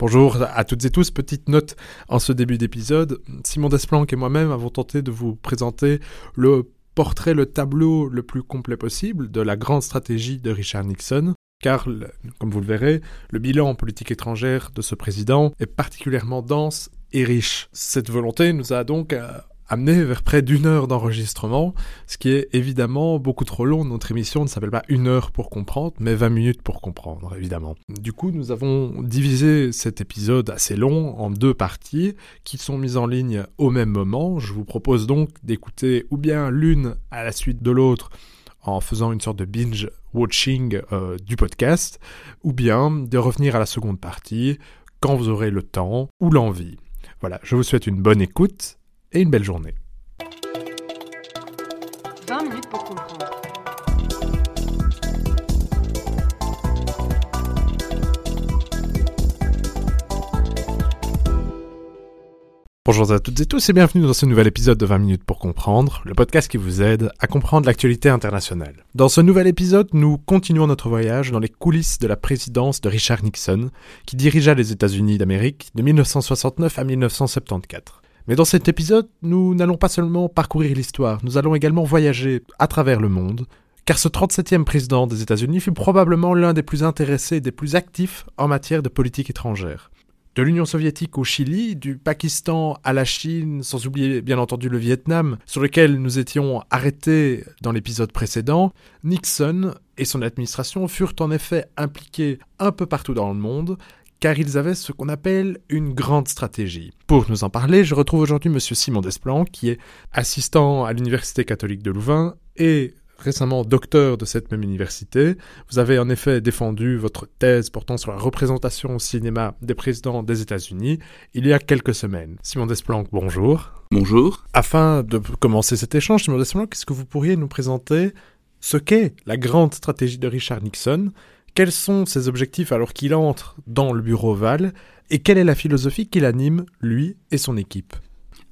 Bonjour à toutes et tous, petite note en ce début d'épisode. Simon Desplanques et moi-même avons tenté de vous présenter le portrait, le tableau le plus complet possible de la grande stratégie de Richard Nixon. Car, comme vous le verrez, le bilan en politique étrangère de ce président est particulièrement dense et riche. Cette volonté nous a donc euh, amené vers près d'une heure d'enregistrement, ce qui est évidemment beaucoup trop long. Notre émission ne s'appelle pas une heure pour comprendre, mais 20 minutes pour comprendre, évidemment. Du coup, nous avons divisé cet épisode assez long en deux parties qui sont mises en ligne au même moment. Je vous propose donc d'écouter ou bien l'une à la suite de l'autre en faisant une sorte de binge watching euh, du podcast, ou bien de revenir à la seconde partie quand vous aurez le temps ou l'envie. Voilà, je vous souhaite une bonne écoute et une belle journée. 20 minutes pour comprendre. Bonjour à toutes et tous et bienvenue dans ce nouvel épisode de 20 minutes pour comprendre, le podcast qui vous aide à comprendre l'actualité internationale. Dans ce nouvel épisode, nous continuons notre voyage dans les coulisses de la présidence de Richard Nixon, qui dirigea les États-Unis d'Amérique de 1969 à 1974. Mais dans cet épisode, nous n'allons pas seulement parcourir l'histoire, nous allons également voyager à travers le monde, car ce 37e président des États-Unis fut probablement l'un des plus intéressés et des plus actifs en matière de politique étrangère. De l'Union soviétique au Chili, du Pakistan à la Chine, sans oublier bien entendu le Vietnam, sur lequel nous étions arrêtés dans l'épisode précédent, Nixon et son administration furent en effet impliqués un peu partout dans le monde, car ils avaient ce qu'on appelle une grande stratégie. Pour nous en parler, je retrouve aujourd'hui M. Simon Desplan, qui est assistant à l'Université catholique de Louvain et récemment docteur de cette même université. Vous avez en effet défendu votre thèse portant sur la représentation au cinéma des présidents des États-Unis il y a quelques semaines. Simon Desplanques, bonjour. Bonjour. Afin de commencer cet échange, Simon Desplanques, est-ce que vous pourriez nous présenter ce qu'est la grande stratégie de Richard Nixon quels sont ses objectifs alors qu'il entre dans le bureau Val et quelle est la philosophie qui l'anime, lui et son équipe?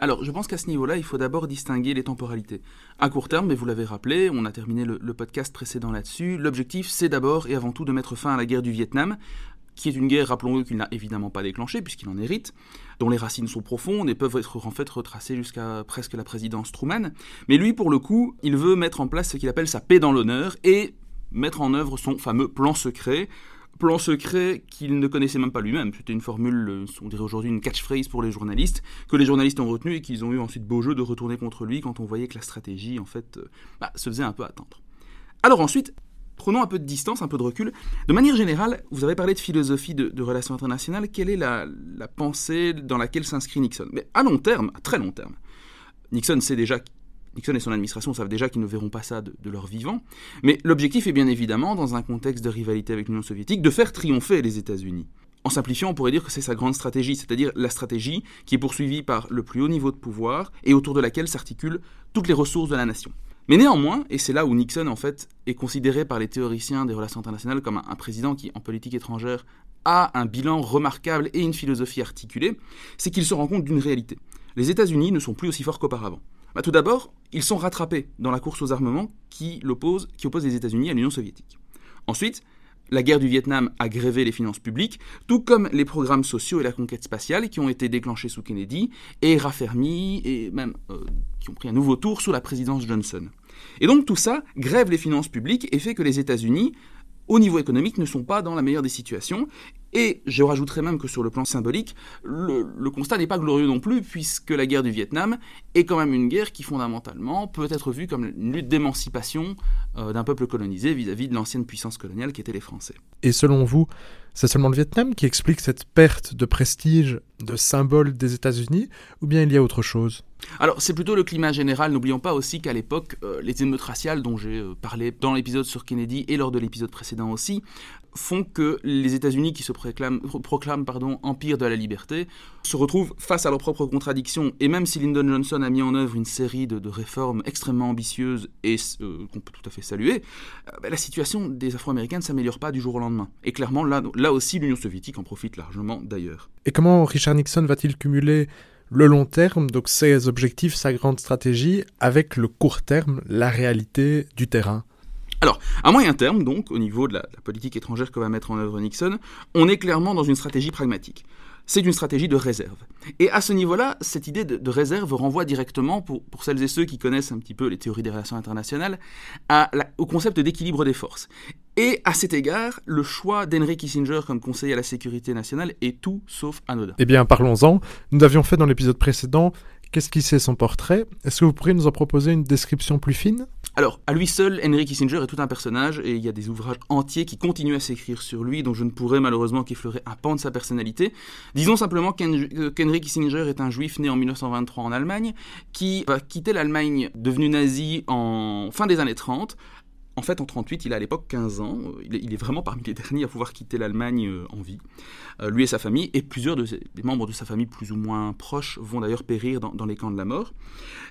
Alors, je pense qu'à ce niveau-là, il faut d'abord distinguer les temporalités. À court terme, mais vous l'avez rappelé, on a terminé le, le podcast précédent là-dessus, l'objectif, c'est d'abord et avant tout de mettre fin à la guerre du Vietnam, qui est une guerre, rappelons-le, qu'il n'a évidemment pas déclenchée, puisqu'il en hérite, dont les racines sont profondes et peuvent être en fait retracées jusqu'à presque la présidence Truman. Mais lui, pour le coup, il veut mettre en place ce qu'il appelle sa paix dans l'honneur, et mettre en œuvre son fameux plan secret. Plan secret qu'il ne connaissait même pas lui-même. C'était une formule, euh, on dirait aujourd'hui une catchphrase pour les journalistes, que les journalistes ont retenu et qu'ils ont eu ensuite beau jeu de retourner contre lui quand on voyait que la stratégie, en fait, euh, bah, se faisait un peu attendre. Alors ensuite, prenons un peu de distance, un peu de recul. De manière générale, vous avez parlé de philosophie de, relations internationales. Quelle est la, la pensée dans laquelle s'inscrit Nixon? Mais à long terme, à très long terme, Nixon sait déjà Nixon et son administration savent déjà qu'ils ne verront pas ça de, leur vivant. Mais l'objectif est bien évidemment, dans un contexte de rivalité avec l'Union soviétique, de faire triompher les États-Unis. En simplifiant, on pourrait dire que c'est sa grande stratégie, c'est-à-dire la stratégie qui est poursuivie par le plus haut niveau de pouvoir et autour de laquelle s'articulent toutes les ressources de la nation. Mais néanmoins, et c'est là où Nixon en fait est considéré par les théoriciens des relations internationales comme un président qui, en politique étrangère, a un bilan remarquable et une philosophie articulée, c'est qu'il se rend compte d'une réalité. Les États-Unis ne sont plus aussi forts qu'auparavant. Bah, tout d'abord, ils sont rattrapés dans la course aux armements qui, oppose les États-Unis à l'Union soviétique. Ensuite, la guerre du Vietnam a grévé les finances publiques, tout comme les programmes sociaux et la conquête spatiale qui ont été déclenchés sous Kennedy et raffermis et même euh, qui ont pris un nouveau tour sous la présidence Johnson. Et donc tout ça grève les finances publiques et fait que les États-Unis au niveau économique, ne sont pas dans la meilleure des situations. Et je rajouterais même que sur le plan symbolique, le, constat n'est pas glorieux non plus, puisque la guerre du Vietnam est quand même une guerre qui fondamentalement peut être vue comme une lutte d'émancipation euh, d'un peuple colonisé vis-à-vis -vis de l'ancienne puissance coloniale qui était les Français. Et selon vous, c'est seulement le Vietnam qui explique cette perte de prestige, de symbole des États-Unis, ou bien il y a autre chose? Alors c'est plutôt le climat général. N'oublions pas aussi qu'à l'époque, euh, les émeutes raciales dont j'ai euh, parlé dans l'épisode sur Kennedy et lors de l'épisode précédent aussi, font que les États-Unis, qui se proclament, proclament pardon, empire de la liberté, se retrouvent face à leurs propres contradictions. Et même si Lyndon Johnson a mis en œuvre une série de, réformes extrêmement ambitieuses et euh, qu'on peut tout à fait saluer, ben, la situation des Afro-Américains ne s'améliore pas du jour au lendemain. Et clairement, là aussi, l'Union soviétique en profite largement d'ailleurs. Et comment Richard Nixon va-t-il cumuler le long terme, donc ses objectifs, sa grande stratégie, avec le court terme, la réalité du terrain? Alors, à moyen terme, donc, au niveau de la, la politique étrangère que va mettre en œuvre Nixon, on est clairement dans une stratégie pragmatique c'est une stratégie de réserve. Et à ce niveau-là, cette idée de, réserve renvoie directement, pour, celles et ceux qui connaissent un petit peu les théories des relations internationales, au concept d'équilibre des forces. Et à cet égard, le choix d'Henry Kissinger comme conseiller à la sécurité nationale est tout sauf anodin. Eh bien, parlons-en. Nous avions fait dans l'épisode précédent Qu'est-ce qui c'est son portrait? Est-ce que vous pourriez nous en proposer une description plus fine? Alors, à lui seul, Henry Kissinger est tout un personnage et il y a des ouvrages entiers qui continuent à s'écrire sur lui, dont je ne pourrais malheureusement qu'effleurer un pan de sa personnalité. Disons simplement qu'Henry Kissinger est un juif né en 1923 en Allemagne, qui va quitter l'Allemagne devenue nazie en fin des années 30 en fait, en 38, il a à l'époque 15 ans. Il est, vraiment parmi les derniers à pouvoir quitter l'Allemagne euh, en vie. Euh, lui et sa famille, et plusieurs des membres de sa famille plus ou moins proches vont d'ailleurs périr dans, les camps de la mort.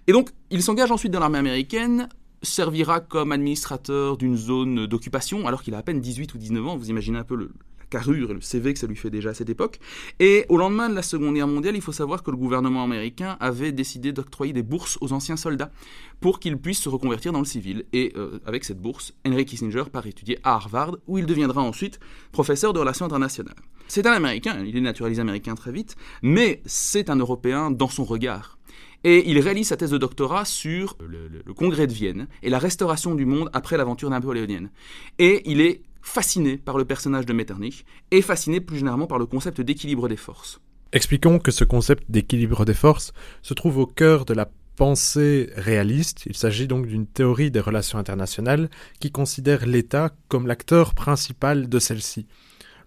Et donc, il s'engage ensuite dans l'armée américaine, servira comme administrateur d'une zone d'occupation alors qu'il a à peine 18 ou 19 ans. Vous imaginez un peu le, la carrure et le CV que ça lui fait déjà à cette époque. Et au lendemain de la Seconde Guerre mondiale, il faut savoir que le gouvernement américain avait décidé d'octroyer des bourses aux anciens soldats pour qu'ils puissent se reconvertir dans le civil. Et euh, avec cette bourse, Henry Kissinger part étudier à Harvard, où il deviendra ensuite professeur de relations internationales. C'est un Américain, il est naturalisé américain très vite, mais c'est un Européen dans son regard. Et il réalise sa thèse de doctorat sur le, congrès de Vienne et la restauration du monde après l'aventure napoléonienne. Et il est fasciné par le personnage de Metternich et fasciné plus généralement par le concept d'équilibre des forces. Expliquons que ce concept d'équilibre des forces se trouve au cœur de la pensée réaliste. Il s'agit donc d'une théorie des relations internationales qui considère l'État comme l'acteur principal de celle-ci.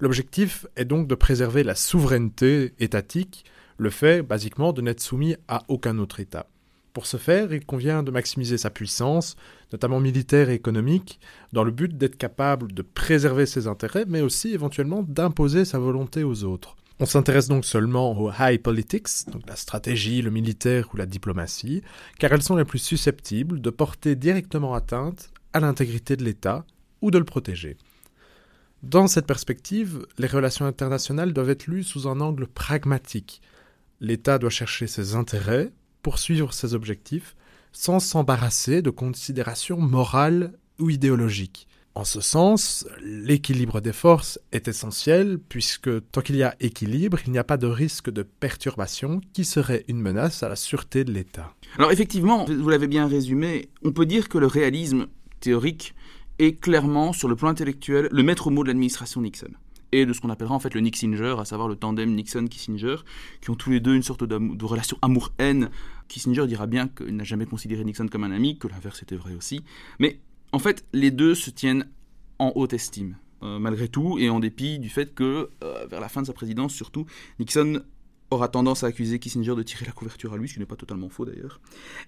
L'objectif est donc de préserver la souveraineté étatique le fait, basiquement, de n'être soumis à aucun autre État. Pour ce faire, il convient de maximiser sa puissance, notamment militaire et économique, dans le but d'être capable de préserver ses intérêts, mais aussi éventuellement d'imposer sa volonté aux autres. On s'intéresse donc seulement aux high politics, donc la stratégie, le militaire ou la diplomatie, car elles sont les plus susceptibles de porter directement atteinte à l'intégrité de l'État ou de le protéger. Dans cette perspective, les relations internationales doivent être lues sous un angle pragmatique, L'État doit chercher ses intérêts, poursuivre ses objectifs, sans s'embarrasser de considérations morales ou idéologiques. En ce sens, l'équilibre des forces est essentiel puisque tant qu'il y a équilibre, il n'y a pas de risque de perturbation qui serait une menace à la sûreté de l'État. Alors effectivement, vous l'avez bien résumé, on peut dire que le réalisme théorique est clairement, sur le plan intellectuel, le maître mot de l'administration Nixon et de ce qu'on appellera en fait le Nixinger, à savoir le tandem Nixon-Kissinger, qui ont tous les deux une sorte de relation amour-haine. Kissinger dira bien qu'il n'a jamais considéré Nixon comme un ami, que l'inverse était vrai aussi. Mais en fait, les deux se tiennent en haute estime, euh, malgré tout, et en dépit du fait que, euh, vers la fin de sa présidence surtout, Nixon aura tendance à accuser Kissinger de tirer la couverture à lui, ce qui n'est pas totalement faux d'ailleurs.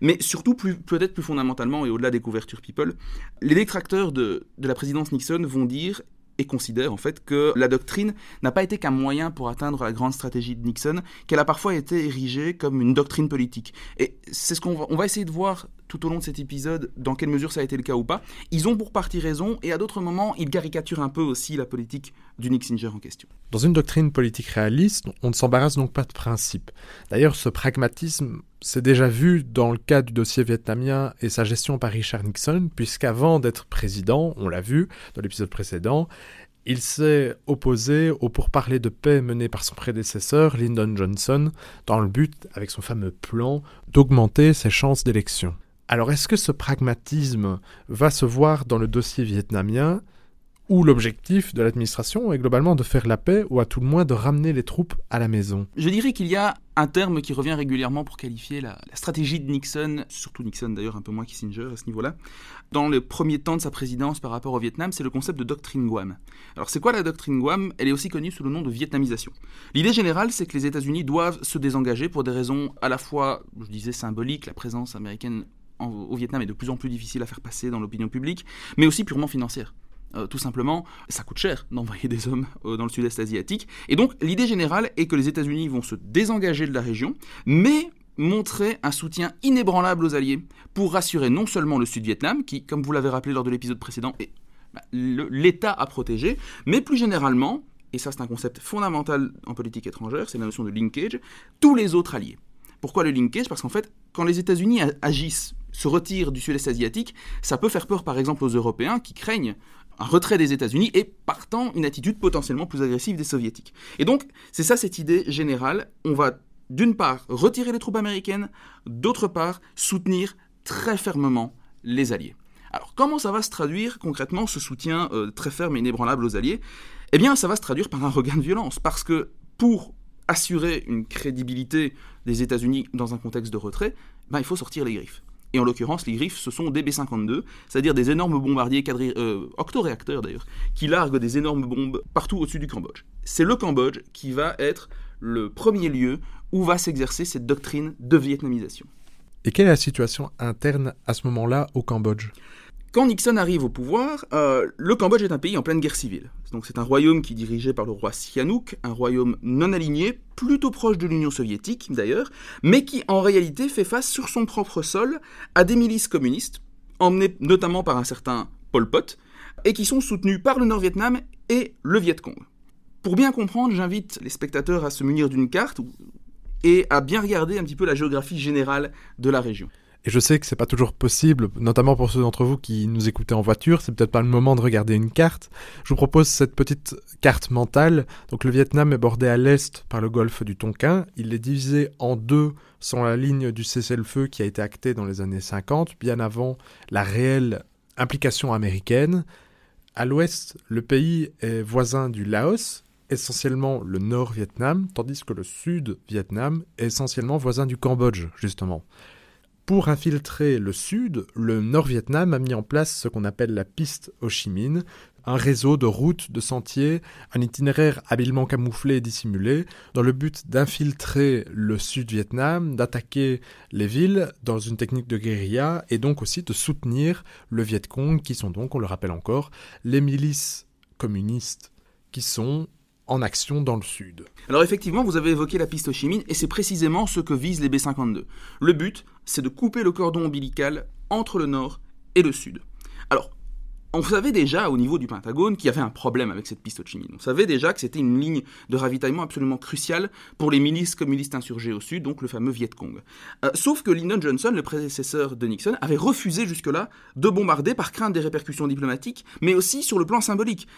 Mais surtout, peut-être plus fondamentalement, et au-delà des couvertures people, les détracteurs de la présidence Nixon vont dire, et considère en fait que la doctrine n'a pas été qu'un moyen pour atteindre la grande stratégie de Nixon, qu'elle a parfois été érigée comme une doctrine politique. Et c'est ce qu'on va, va essayer de voir tout au long de cet épisode dans quelle mesure ça a été le cas ou pas. Ils ont pour partie raison et à d'autres moments, ils caricaturent un peu aussi la politique du Nixinger en question. Dans une doctrine politique réaliste, on ne s'embarrasse donc pas de principe. D'ailleurs, ce pragmatisme s'est déjà vu dans le cas du dossier vietnamien et sa gestion par Richard Nixon, puisqu'avant d'être président, on l'a vu dans l'épisode précédent, il s'est opposé au pourparlers de paix mené par son prédécesseur, Lyndon Johnson, dans le but, avec son fameux plan, d'augmenter ses chances d'élection. Alors est-ce que ce pragmatisme va se voir dans le dossier vietnamien où l'objectif de l'administration est globalement de faire la paix ou à tout le moins de ramener les troupes à la maison? Je dirais qu'il y a un terme qui revient régulièrement pour qualifier la, stratégie de Nixon, surtout Nixon d'ailleurs un peu moins Kissinger à ce niveau-là, dans le premier temps de sa présidence par rapport au Vietnam, c'est le concept de doctrine Guam. Alors c'est quoi la doctrine Guam? Elle est aussi connue sous le nom de vietnamisation. L'idée générale, c'est que les États-Unis doivent se désengager pour des raisons à la fois, je disais, symboliques, la présence américaine au Vietnam est de plus en plus difficile à faire passer dans l'opinion publique, mais aussi purement financière. Euh, tout simplement, ça coûte cher d'envoyer des hommes euh, dans le sud-est asiatique. Et donc, l'idée générale est que les États-Unis vont se désengager de la région, mais montrer un soutien inébranlable aux Alliés pour rassurer non seulement le Sud-Vietnam, qui, comme vous l'avez rappelé lors de l'épisode précédent, est bah, l'État à protéger, mais plus généralement, et ça c'est un concept fondamental en politique étrangère, c'est la notion de linkage, tous les autres alliés. Pourquoi le linkage? Parce qu'en fait, quand les États-Unis agissent se retire du sud-est asiatique, ça peut faire peur par exemple aux Européens qui craignent un retrait des États-Unis et partant une attitude potentiellement plus agressive des Soviétiques. Et donc, c'est ça cette idée générale. On va d'une part retirer les troupes américaines, d'autre part soutenir très fermement les Alliés. Alors comment ça va se traduire concrètement ce soutien euh, très ferme et inébranlable aux Alliés? Eh bien ça va se traduire par un regain de violence, parce que pour assurer une crédibilité des États-Unis dans un contexte de retrait, ben, il faut sortir les griffes. Et en l'occurrence, les griffes, ce sont des B-52, c'est-à-dire des énormes bombardiers euh, octoréacteurs d'ailleurs, qui larguent des énormes bombes partout au-dessus du Cambodge. C'est le Cambodge qui va être le premier lieu où va s'exercer cette doctrine de vietnamisation. Et quelle est la situation interne à ce moment-là au Cambodge? Quand Nixon arrive au pouvoir, euh, le Cambodge est un pays en pleine guerre civile. Donc c'est un royaume qui est dirigé par le roi Sihanouk, un royaume non aligné, plutôt proche de l'Union soviétique d'ailleurs, mais qui en réalité fait face sur son propre sol à des milices communistes, emmenées notamment par un certain Pol Pot, et qui sont soutenues par le Nord-Vietnam et le Viet Cong. Pour bien comprendre, j'invite les spectateurs à se munir d'une carte et à bien regarder un petit peu la géographie générale de la région. Et je sais que c'est pas toujours possible, notamment pour ceux d'entre vous qui nous écoutez en voiture, c'est peut-être pas le moment de regarder une carte. Je vous propose cette petite carte mentale. Donc le Vietnam est bordé à l'est par le golfe du Tonkin. Il est divisé en deux sans la ligne du cessez-le-feu qui a été actée dans les années 50, bien avant la réelle implication américaine. À l'ouest, le pays est voisin du Laos, essentiellement le nord-Vietnam, tandis que le sud-Vietnam est essentiellement voisin du Cambodge, justement. Pour infiltrer le sud, le Nord-Vietnam a mis en place ce qu'on appelle la piste Ho Chi Minh, un réseau de routes, de sentiers, un itinéraire habilement camouflé et dissimulé, dans le but d'infiltrer le sud-Vietnam, d'attaquer les villes dans une technique de guérilla, et donc aussi de soutenir le Viet Cong, qui sont donc, on le rappelle encore, les milices communistes qui sont action dans le sud. Alors effectivement, vous avez évoqué la piste Ho Chi Minh et c'est précisément ce que visent les B-52. Le but, c'est de couper le cordon ombilical entre le nord et le sud. Alors, on savait déjà au niveau du Pentagone qu'il y avait un problème avec cette piste. On savait déjà que c'était une ligne de ravitaillement absolument cruciale pour les milices communistes insurgées au sud, donc le fameux Viet Cong. Euh, sauf que Lyndon Johnson, le prédécesseur de Nixon, avait refusé jusque-là de bombarder par crainte des répercussions diplomatiques, mais aussi sur le plan symbolique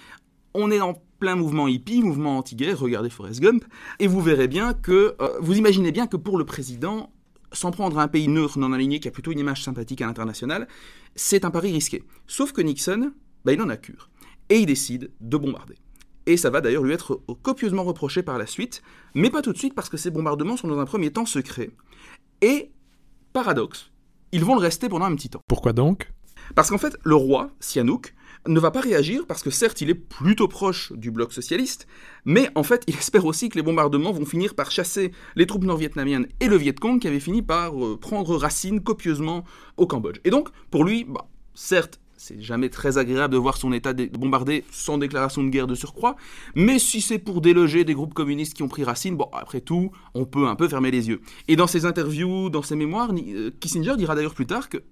on est en plein mouvement hippie, mouvement anti-guerre, regardez Forrest Gump, et vous verrez bien que, euh, vous imaginez bien que pour le président, s'en prendre à un pays neutre non aligné qui a plutôt une image sympathique à l'international, c'est un pari risqué. Sauf que Nixon, bah, il en a cure. Et il décide de bombarder. Et ça va d'ailleurs lui être copieusement reproché par la suite, mais pas tout de suite parce que ces bombardements sont dans un premier temps secrets. Et, paradoxe, ils vont le rester pendant un petit temps. Pourquoi donc? Parce qu'en fait, le roi, Sihanouk, ne va pas réagir parce que certes il est plutôt proche du bloc socialiste, mais en fait il espère aussi que les bombardements vont finir par chasser les troupes nord-vietnamiennes et le Viet Cong qui avait fini par euh, prendre racine copieusement au Cambodge. Et donc pour lui, bah, certes c'est jamais très agréable de voir son État bombardé sans déclaration de guerre de surcroît, mais si c'est pour déloger des groupes communistes qui ont pris racine, bon, après tout, on peut un peu fermer les yeux. Et dans ses interviews, dans ses mémoires, euh, Kissinger dira d'ailleurs plus tard que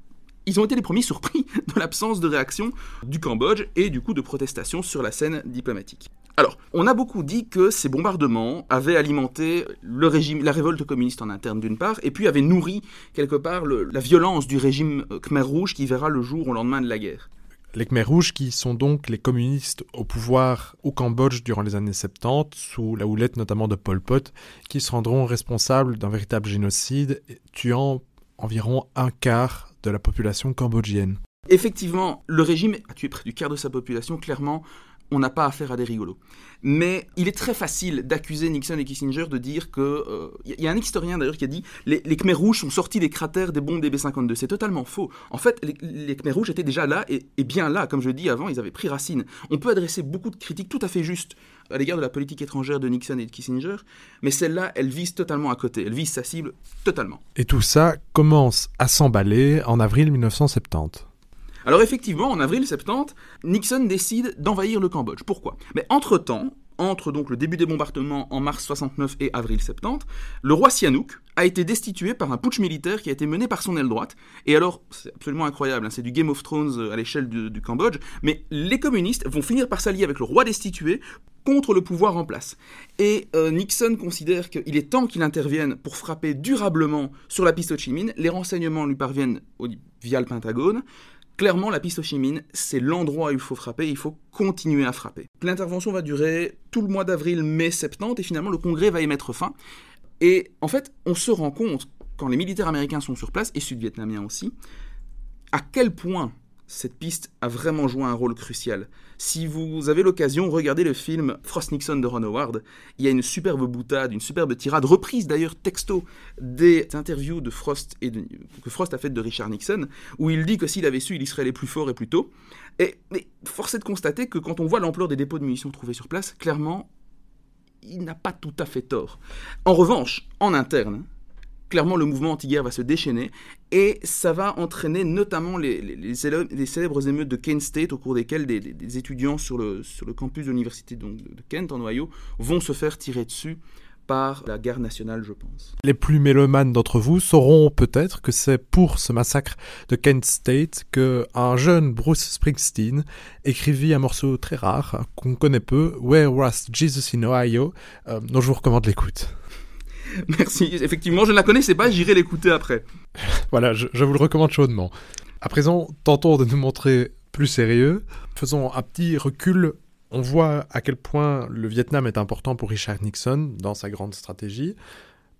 ils ont été les premiers surpris de l'absence de réaction du Cambodge et du coup de protestation sur la scène diplomatique. Alors, on a beaucoup dit que ces bombardements avaient alimenté le régime, la révolte communiste en interne d'une part, et puis avaient nourri quelque part la violence du régime euh, Khmer Rouge qui verra le jour au lendemain de la guerre. Les Khmer Rouges qui sont donc les communistes au pouvoir au Cambodge durant les années 70, sous la houlette notamment de Pol Pot, qui se rendront responsables d'un véritable génocide, tuant environ un quart de la population cambodgienne. Effectivement, le régime a tué près du quart de sa population, clairement, on n'a pas affaire à des rigolos. Mais il est très facile d'accuser Nixon et Kissinger de dire que... Il euh, y a un historien d'ailleurs qui a dit les, les Khmer rouges sont sortis des cratères des bombes des B-52. C'est totalement faux. En fait, les, les, Khmer rouges étaient déjà là et, et, bien là, comme je dis avant, ils avaient pris racine. On peut adresser beaucoup de critiques tout à fait justes à l'égard de la politique étrangère de Nixon et de Kissinger, mais celle-là, elle vise totalement à côté. Elle vise sa cible totalement. Et tout ça commence à s'emballer en avril 1970. Alors effectivement, en avril 70, Nixon décide d'envahir le Cambodge. Pourquoi? Mais entre-temps, entre donc le début des bombardements en mars 69 et avril 70, le roi Sihanouk a été destitué par un putsch militaire qui a été mené par son aile droite. Et alors, c'est absolument incroyable, hein, c'est du Game of Thrones euh, à l'échelle du, Cambodge, mais les communistes vont finir par s'allier avec le roi destitué contre le pouvoir en place. Et euh, Nixon considère qu'il est temps qu'il intervienne pour frapper durablement sur la piste Ho Chi Minh. Les renseignements lui parviennent via le Pentagone. Clairement, la piste Ho Chi Minh, c'est l'endroit où il faut frapper, il faut continuer à frapper. L'intervention va durer tout le mois d'avril, mai, septembre, et finalement le Congrès va y mettre fin. Et en fait, on se rend compte, quand les militaires américains sont sur place, et sud-vietnamiens aussi, à quel point cette piste a vraiment joué un rôle crucial. Si vous avez l'occasion, regardez le film Frost Nixon de Ron Howard. Il y a une superbe boutade, une superbe tirade, reprise d'ailleurs texto des interviews de Frost et que Frost a faites de Richard Nixon, où il dit que s'il avait su, il y serait allé plus fort et plus tôt. Et, mais force est de constater que quand on voit l'ampleur des dépôts de munitions trouvés sur place, clairement, il n'a pas tout à fait tort. En revanche, en interne, clairement le mouvement anti-guerre va se déchaîner et ça va entraîner notamment les, célèbres émeutes de Kent State au cours desquelles des, étudiants sur le, campus de l'université de, Kent en Ohio vont se faire tirer dessus par la guerre nationale, je pense. Les plus mélomanes d'entre vous sauront peut-être que c'est pour ce massacre de Kent State que un jeune Bruce Springsteen écrivit un morceau très rare qu'on connaît peu, Where Was Jesus in Ohio, euh, dont je vous recommande l'écoute. Merci. Effectivement, je ne la connaissais pas, j'irai l'écouter après. voilà, je, vous le recommande chaudement. À présent, tentons de nous montrer plus sérieux. Faisons un petit recul. On voit à quel point le Vietnam est important pour Richard Nixon dans sa grande stratégie.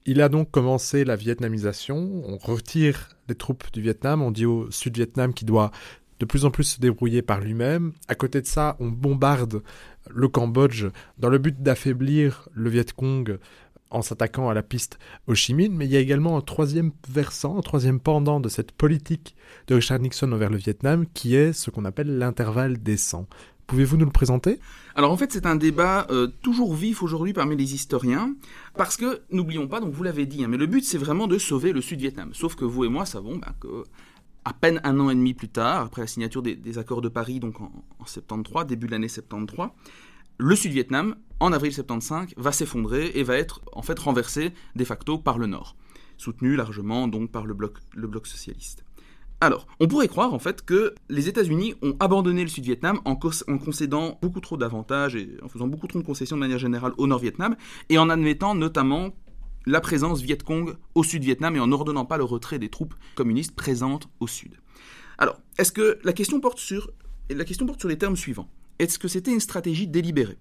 Il a donc commencé la vietnamisation. On retire les troupes du Vietnam. On dit au Sud-Vietnam qu'il doit de plus en plus se débrouiller par lui-même. À côté de ça, on bombarde le Cambodge dans le but d'affaiblir le Viet Cong en s'attaquant à la piste Ho Chi Minh, mais il y a également un troisième versant, un troisième pendant de cette politique de Richard Nixon envers le Vietnam, qui est ce qu'on appelle l'intervalle décent. Pouvez-vous nous le présenter? Alors en fait c'est un débat euh, toujours vif aujourd'hui parmi les historiens, parce que n'oublions pas, donc vous l'avez dit, hein, mais le but c'est vraiment de sauver le Sud-Vietnam. Sauf que vous et moi savons bah, que à peine un an et demi plus tard, après la signature des, accords de Paris, donc en, en 73, début de l'année 73, le Sud-Vietnam, en avril 75, va s'effondrer et va être en fait renversé de facto par le Nord, soutenu largement donc par le bloc, socialiste. Alors, on pourrait croire en fait que les États-Unis ont abandonné le Sud-Vietnam en, en, concédant beaucoup trop d'avantages et en faisant beaucoup trop de concessions de manière générale au Nord-Vietnam et en admettant notamment la présence Viet Cong au Sud-Vietnam et en ordonnant pas le retrait des troupes communistes présentes au Sud. Alors, est-ce que la question porte sur les termes suivants? Est-ce que c'était une stratégie délibérée?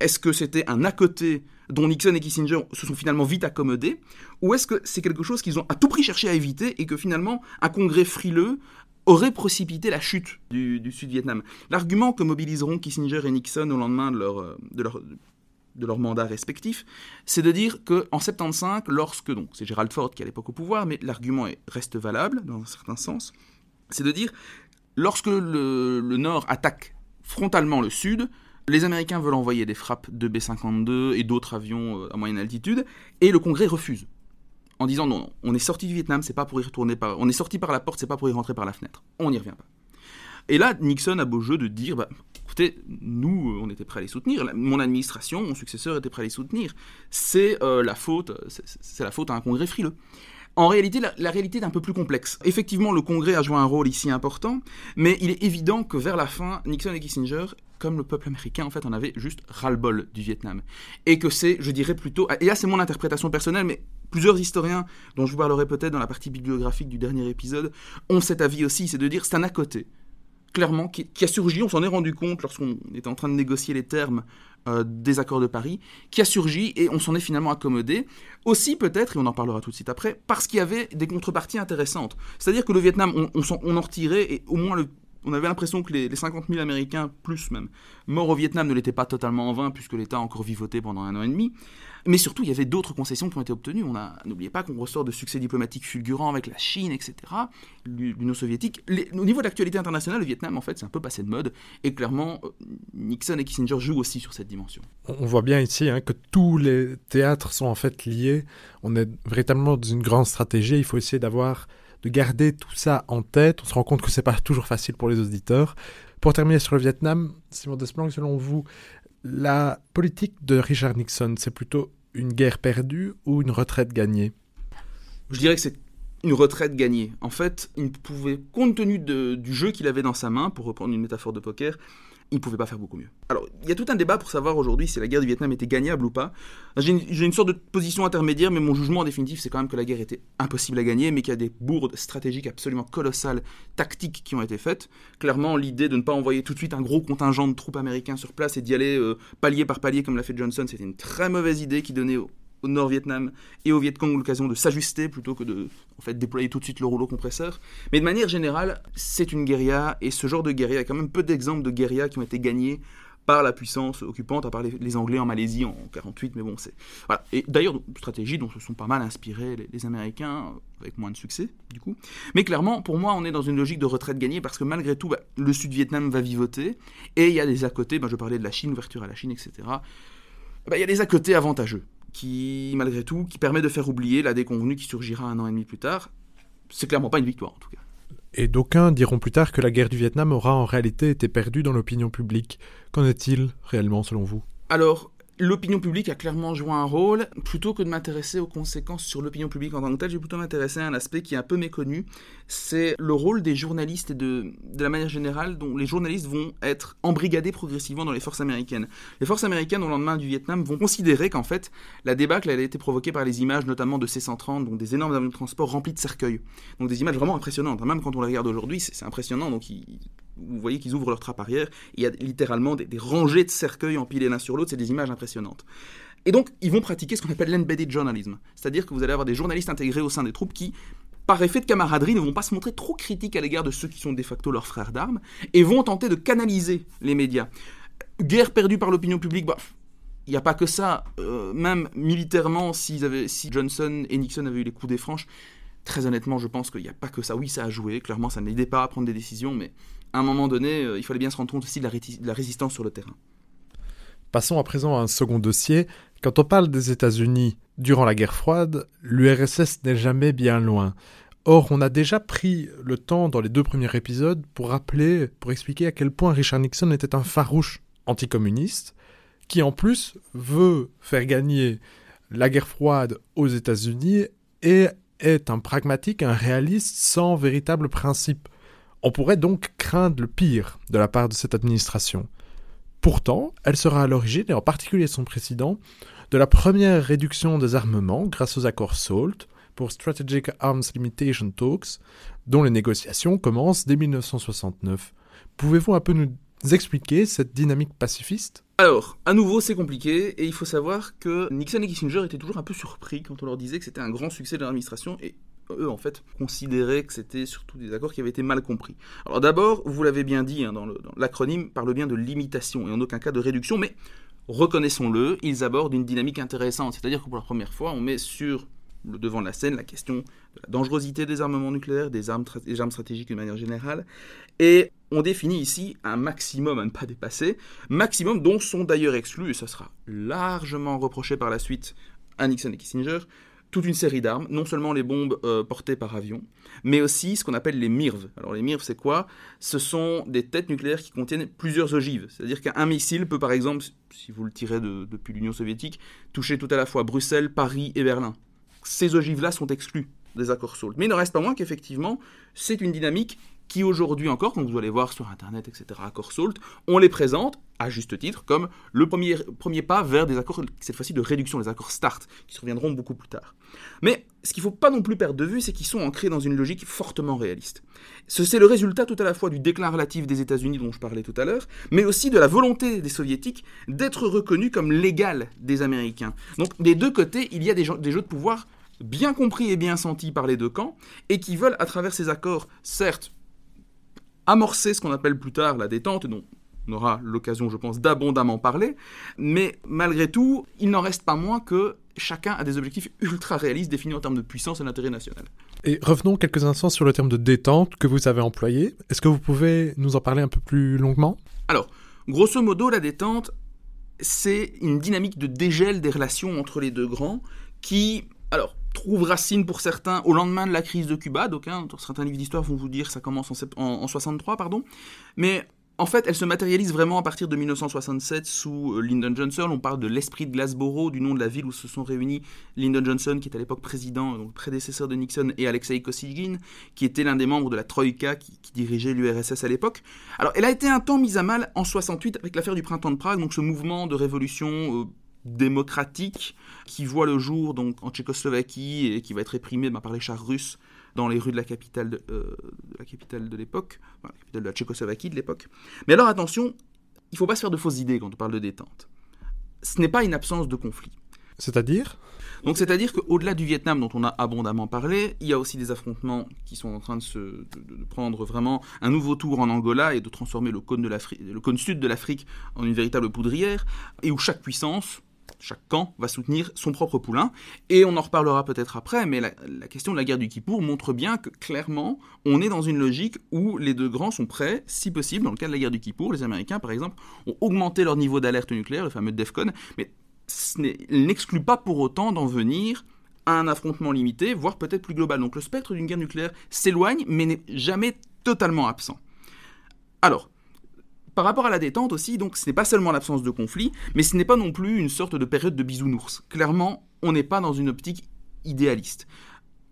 Est-ce que c'était un à côté dont Nixon et Kissinger se sont finalement vite accommodés? Ou est-ce que c'est quelque chose qu'ils ont à tout prix cherché à éviter et que finalement un congrès frileux aurait précipité la chute du, Sud-Vietnam L'argument que mobiliseront Kissinger et Nixon au lendemain de leur, de leur, c'est de dire qu'en 75, lorsque, donc c'est Gerald Ford qui est à l'époque au pouvoir, mais l'argument reste valable dans un certain sens, c'est de dire lorsque le Nord attaque frontalement le sud. Les Américains veulent envoyer des frappes de B-52 et d'autres avions euh, à moyenne altitude, et le Congrès refuse. En disant non, on est sorti du Vietnam, c'est pas pour y retourner par. On est sorti par la porte, c'est pas pour y rentrer par la fenêtre. On n'y revient pas. Et là, Nixon a beau jeu de dire, bah, écoutez, nous, euh, on était prêts à les soutenir, mon administration, mon successeur était prêt à les soutenir. C'est euh, la faute, c'est la faute à un Congrès frileux. En réalité, la, réalité est un peu plus complexe. Effectivement, le Congrès a joué un rôle ici important, mais il est évident que vers la fin, Nixon et Kissinger, comme le peuple américain, en fait, en avait juste ras-le-bol du Vietnam. Et que c'est, je dirais plutôt, et là c'est mon interprétation personnelle, mais plusieurs historiens, dont je vous parlerai peut-être dans la partie bibliographique du dernier épisode, ont cet avis aussi, c'est de dire c'est un à côté clairement, qui, a surgi, on s'en est rendu compte lorsqu'on était en train de négocier les termes euh, des accords de Paris, qui a surgi et on s'en est finalement accommodé. Aussi peut-être, et on en parlera tout de suite après, parce qu'il y avait des contreparties intéressantes. C'est-à-dire que le Vietnam, on, on, en retirait et au moins le on avait l'impression que les, 50 000 Américains, plus même, morts au Vietnam ne l'étaient pas totalement en vain, puisque l'État a encore vivoté pendant un an et demi. Mais surtout, il y avait d'autres concessions qui ont été obtenues. On n'oubliez pas qu'on ressort de succès diplomatiques fulgurants avec la Chine, etc., l'Union soviétique. au niveau de l'actualité internationale, le Vietnam, en fait, c'est un peu passé de mode. Et clairement, euh, Nixon et Kissinger jouent aussi sur cette dimension. On voit bien ici hein, que tous les théâtres sont en fait liés. On est véritablement dans une grande stratégie. Il faut essayer d'avoir de garder tout ça en tête. On se rend compte que c'est pas toujours facile pour les auditeurs. Pour terminer sur le Vietnam, Simon Desplanques, selon vous, la politique de Richard Nixon, c'est plutôt une guerre perdue ou une retraite gagnée? Je dirais que c'est une retraite gagnée. En fait, il pouvait, compte tenu du jeu qu'il avait dans sa main, pour reprendre une métaphore de poker, il ne pouvait pas faire beaucoup mieux. Alors, il y a tout un débat pour savoir aujourd'hui si la guerre du Vietnam était gagnable ou pas. J'ai une, sorte de position intermédiaire, mais mon jugement en définitive, c'est quand même que la guerre était impossible à gagner, mais qu'il y a des bourdes stratégiques absolument colossales, tactiques qui ont été faites. Clairement, l'idée de ne pas envoyer tout de suite un gros contingent de troupes américains sur place et d'y aller euh, palier par palier comme l'a fait Johnson, c'était une très mauvaise idée qui donnait au, Nord-Vietnam et au Viet Cong l'occasion de s'ajuster plutôt que de en fait, déployer tout de suite le rouleau compresseur. Mais de manière générale, c'est une guérilla, et ce genre de guérilla, il y a quand même peu d'exemples de guérillas qui ont été gagnés par la puissance occupante, à part les, Anglais en Malaisie en 48, mais bon, c'est... Voilà. Et d'ailleurs, stratégie dont se sont pas mal inspirés les, les, Américains, avec moins de succès, du coup. Mais clairement, pour moi, on est dans une logique de retraite gagnée, parce que malgré tout, bah, le Sud-Vietnam va vivoter, et il y a des à côté, bah, je parlais de la Chine, ouverture à la Chine, etc., bah, il y a des à côté avantageux qui, malgré tout, qui permet de faire oublier la déconvenue qui surgira un an et demi plus tard. C'est clairement pas une victoire, en tout cas. Et d'aucuns diront plus tard que la guerre du Vietnam aura en réalité été perdue dans l'opinion publique. Qu'en est-il réellement selon vous? Alors, l'opinion publique a clairement joué un rôle. Plutôt que de m'intéresser aux conséquences sur l'opinion publique en tant que telle, j'ai plutôt m'intéresser à un aspect qui est un peu méconnu. C'est le rôle des journalistes et de, de la manière générale dont les journalistes vont être embrigadés progressivement dans les forces américaines. Les forces américaines, au lendemain du Vietnam, vont considérer qu'en fait, la débâcle elle a été provoquée par les images notamment de C-130, donc des énormes avions de transport remplis de cercueils. Donc des images vraiment impressionnantes. Même quand on les regarde aujourd'hui, c'est impressionnant. Donc ils, vous voyez qu'ils ouvrent leur trappe arrière, il y a littéralement des, rangées de cercueils empilés l'un sur l'autre, c'est des images impressionnantes. Et donc, ils vont pratiquer ce qu'on appelle l'embedded journalism, c'est-à-dire que vous allez avoir des journalistes intégrés au sein des troupes qui, par effet de camaraderie, ne vont pas se montrer trop critiques à l'égard de ceux qui sont de facto leurs frères d'armes, et vont tenter de canaliser les médias. Guerre perdue par l'opinion publique, bah, il n'y a pas que ça. Euh, même militairement, si Johnson et Nixon avaient eu les coups des franches, très honnêtement, je pense qu'il n'y a pas que ça. Oui, ça a joué, clairement, ça n'aidait pas à prendre des décisions, mais à un moment donné, euh, il fallait bien se rendre compte aussi de la, de la résistance sur le terrain. Passons à présent à un second dossier. Quand on parle des États-Unis durant la guerre froide, l'URSS n'est jamais bien loin. Or, on a déjà pris le temps dans les deux premiers épisodes pour rappeler, pour expliquer à quel point Richard Nixon était un farouche anticommuniste, qui en plus veut faire gagner la guerre froide aux États-Unis et est un pragmatique, un réaliste sans véritable principe. On pourrait donc craindre le pire de la part de cette administration. Pourtant, elle sera à l'origine, et en particulier son président, de la première réduction des armements grâce aux accords SALT pour Strategic Arms Limitation Talks, dont les négociations commencent dès 1969. Pouvez-vous un peu nous expliquer cette dynamique pacifiste? Alors, à nouveau, c'est compliqué, et il faut savoir que Nixon et Kissinger étaient toujours un peu surpris quand on leur disait que c'était un grand succès de l'administration, eux, en fait, considéraient que c'était surtout des accords qui avaient été mal compris. Alors d'abord, vous l'avez bien dit, hein, l'acronyme parle bien de limitation et en aucun cas de réduction, mais reconnaissons-le, ils abordent une dynamique intéressante. C'est-à-dire que pour la première fois, on met sur le devant de la scène la question de la dangerosité des armements nucléaires, des armes, des armes stratégiques de manière générale, et on définit ici un maximum à ne pas dépasser, maximum dont sont d'ailleurs exclus, et ça sera largement reproché par la suite à Nixon et Kissinger, toute une série d'armes, non seulement les bombes euh, portées par avion, mais aussi ce qu'on appelle les MIRV. Alors les MIRV, c'est quoi? Ce sont des têtes nucléaires qui contiennent plusieurs ogives. C'est-à-dire qu'un missile peut, par exemple, si vous le tirez de, depuis l'Union soviétique, toucher tout à la fois Bruxelles, Paris et Berlin. Ces ogives-là sont exclues des accords SALT. Mais il ne reste pas moins qu'effectivement, c'est une dynamique qui aujourd'hui encore, quand vous allez voir sur Internet, etc., accords SALT, on les présente, à juste titre, comme le premier, premier pas vers des accords, cette fois-ci de réduction, les accords START, qui se reviendront beaucoup plus tard. Mais ce qu'il ne faut pas non plus perdre de vue, c'est qu'ils sont ancrés dans une logique fortement réaliste. C'est le résultat tout à la fois du déclin relatif des États-Unis dont je parlais tout à l'heure, mais aussi de la volonté des Soviétiques d'être reconnus comme l'égal des Américains. Donc des deux côtés, il y a des jeux de pouvoir bien compris et bien sentis par les deux camps, et qui veulent, à travers ces accords, certes, amorcer ce qu'on appelle plus tard la détente, dont on aura l'occasion, je pense, d'abondamment parler, mais malgré tout, il n'en reste pas moins que chacun a des objectifs ultra réalistes définis en termes de puissance et d'intérêt national. Et revenons quelques instants sur le terme de détente que vous avez employé. Est-ce que vous pouvez nous en parler un peu plus longuement? Alors, grosso modo, la détente, c'est une dynamique de dégel des relations entre les deux grands qui, alors, trouve racine pour certains au lendemain de la crise de Cuba. Donc, hein, certains livres d'histoire vont vous dire que ça commence en, en, en 63, pardon. Mais en fait, elle se matérialise vraiment à partir de 1967 sous euh, Lyndon Johnson. On parle de l'esprit de Glassboro, du nom de la ville où se sont réunis Lyndon Johnson, qui est à l'époque président, donc prédécesseur de Nixon, et Alexei Kosygin, qui était l'un des membres de la Troïka qui, dirigeait l'URSS à l'époque. Alors, elle a été un temps mise à mal en 68 avec l'affaire du printemps de Prague, donc ce mouvement de révolution euh, démocratique qui voit le jour donc en Tchécoslovaquie et qui va être réprimé ben, par les chars russes dans les rues de la capitale de, euh, la capitale de l'époque, la capitale de la Tchécoslovaquie de l'époque. Mais alors attention, il ne faut pas se faire de fausses idées quand on parle de détente. Ce n'est pas une absence de conflit. C'est-à-dire? Donc c'est-à-dire qu'au-delà du Vietnam dont on a abondamment parlé, il y a aussi des affrontements qui sont en train de, se, de, prendre vraiment un nouveau tour en Angola et de transformer le cône, de le cône sud de l'Afrique en une véritable poudrière, et où chaque puissance chaque camp va soutenir son propre poulain. Et on en reparlera peut-être après, mais la, question de la guerre du Kippour montre bien que clairement, on est dans une logique où les deux grands sont prêts, si possible, dans le cas de la guerre du Kippour, les Américains par exemple, ont augmenté leur niveau d'alerte nucléaire, le fameux DEFCON, mais ce n'exclut pas pour autant d'en venir à un affrontement limité, voire peut-être plus global. Donc le spectre d'une guerre nucléaire s'éloigne, mais n'est jamais totalement absent. Alors, par rapport à la détente aussi, donc ce n'est pas seulement l'absence de conflit, mais ce n'est pas non plus une sorte de période de bisounours. Clairement, on n'est pas dans une optique idéaliste.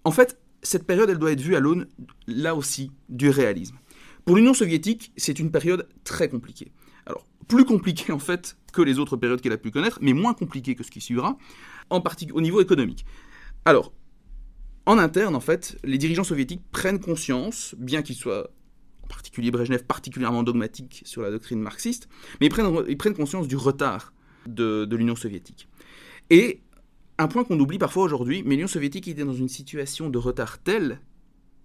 En fait, cette période, elle doit être vue à l'aune, là aussi, du réalisme. Pour l'Union soviétique, c'est une période très compliquée. Alors, plus compliquée en fait que les autres périodes qu'elle a pu connaître, mais moins compliquée que ce qui suivra, en particulier au niveau économique. Alors, en interne, en fait, les dirigeants soviétiques prennent conscience, bien qu'ils soient en particulier Brejnev, particulièrement dogmatique sur la doctrine marxiste, mais ils prennent, ils prennent conscience du retard de, de l'Union soviétique. Et un point qu'on oublie parfois aujourd'hui, mais l'Union soviétique était dans une situation de retard tel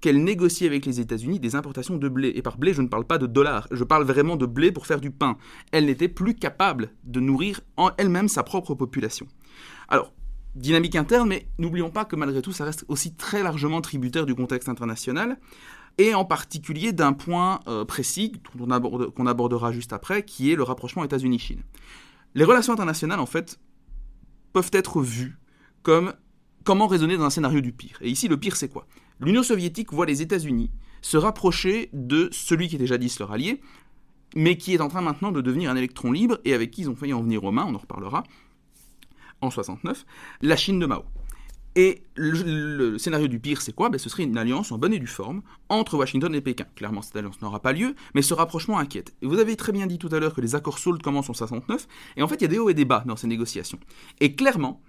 qu'elle négociait avec les États-Unis des importations de blé. Et par blé, je ne parle pas de dollars, je parle vraiment de blé pour faire du pain. Elle n'était plus capable de nourrir elle-même sa propre population. Alors, dynamique interne, mais n'oublions pas que malgré tout, ça reste aussi très largement tributaire du contexte international et en particulier d'un point euh, précis qu'on aborde, abordera juste après, qui est le rapprochement États-Unis-Chine. Les relations internationales, en fait, peuvent être vues comme comment raisonner dans un scénario du pire. Et ici, le pire, c'est quoi? L'Union soviétique voit les États-Unis se rapprocher de celui qui était jadis leur allié, mais qui est en train maintenant de devenir un électron libre et avec qui ils ont failli en venir aux mains, on en reparlera, en 69, la Chine de Mao. Et le, scénario du pire, c'est quoi? Ben, Ce serait une alliance en bonne et due forme entre Washington et Pékin. Clairement, cette alliance n'aura pas lieu, mais ce rapprochement inquiète. Vous avez très bien dit tout à l'heure que les accords SALT commencent en 69, et en fait, il y a des hauts et des bas dans ces négociations. Et clairement,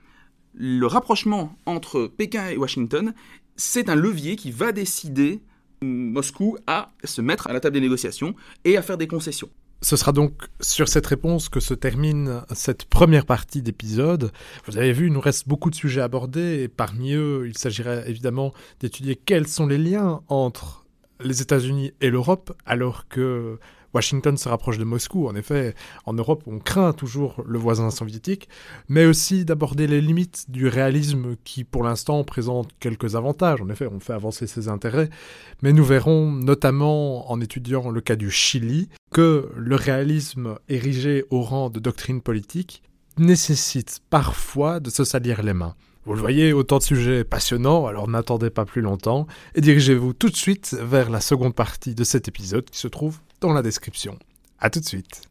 le rapprochement entre Pékin et Washington, c'est un levier qui va décider Moscou à se mettre à la table des négociations et à faire des concessions. Ce sera donc sur cette réponse que se termine cette première partie d'épisode. Vous avez vu, il nous reste beaucoup de sujets à aborder et parmi eux, il s'agirait évidemment d'étudier quels sont les liens entre les États-Unis et l'Europe alors que Washington se rapproche de Moscou. En effet, en Europe, on craint toujours le voisin soviétique, mais aussi d'aborder les limites du réalisme qui, pour l'instant, présente quelques avantages. En effet, on fait avancer ses intérêts, mais nous verrons, notamment en étudiant le cas du Chili, que le réalisme érigé au rang de doctrine politique nécessite parfois de se salir les mains. Vous le voyez, autant de sujets passionnants, alors n'attendez pas plus longtemps et dirigez-vous tout de suite vers la seconde partie de cet épisode qui se trouve dans la description. A tout de suite.